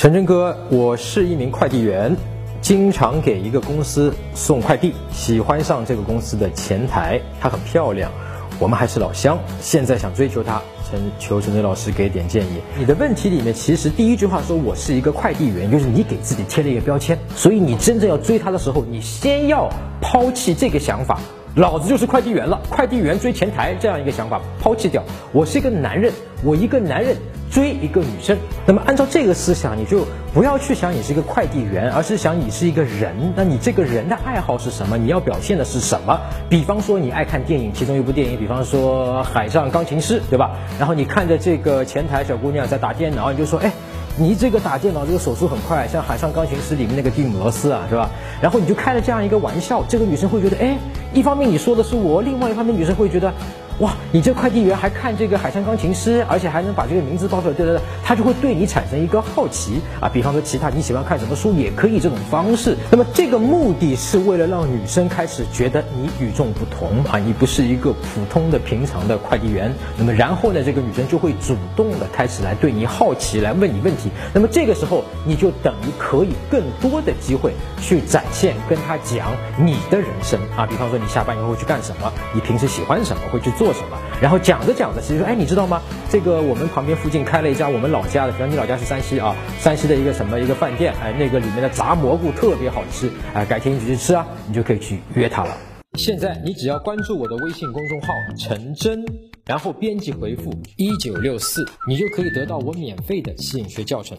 陈真哥，我是一名快递员，经常给一个公司送快递，喜欢上这个公司的前台，她很漂亮，我们还是老乡，现在想追求她，陈求陈真老师给点建议。你的问题里面其实第一句话说我是一个快递员，就是你给自己贴了一个标签，所以你真正要追她的时候，你先要抛弃这个想法。老子就是快递员了，快递员追前台这样一个想法抛弃掉。我是一个男人，我一个男人追一个女生。那么按照这个思想，你就不要去想你是一个快递员，而是想你是一个人。那你这个人的爱好是什么？你要表现的是什么？比方说你爱看电影，其中一部电影，比方说《海上钢琴师》，对吧？然后你看着这个前台小姑娘在打电脑，你就说，哎。你这个打电脑这个手速很快，像《海上钢琴师》里面那个蒂姆罗斯啊，是吧？然后你就开了这样一个玩笑，这个女生会觉得，哎，一方面你说的是我，另外一方面女生会觉得。哇，你这快递员还看这个海上钢琴师，而且还能把这个名字报出来，对对对，他就会对你产生一个好奇啊。比方说其他你喜欢看什么书也可以这种方式。那么这个目的是为了让女生开始觉得你与众不同啊，你不是一个普通的平常的快递员。那么然后呢，这个女生就会主动的开始来对你好奇，来问你问题。那么这个时候你就等于可以更多的机会去展现跟她讲你的人生啊。比方说你下班以后会去干什么，你平时喜欢什么，会去做。什么？然后讲着讲着，其实说，哎，你知道吗？这个我们旁边附近开了一家我们老家的，比方你老家是山西啊，山西的一个什么一个饭店，哎，那个里面的炸蘑菇特别好吃，哎，改天一起去吃啊，你就可以去约他了。现在你只要关注我的微信公众号陈真，然后编辑回复一九六四，你就可以得到我免费的吸引学教程。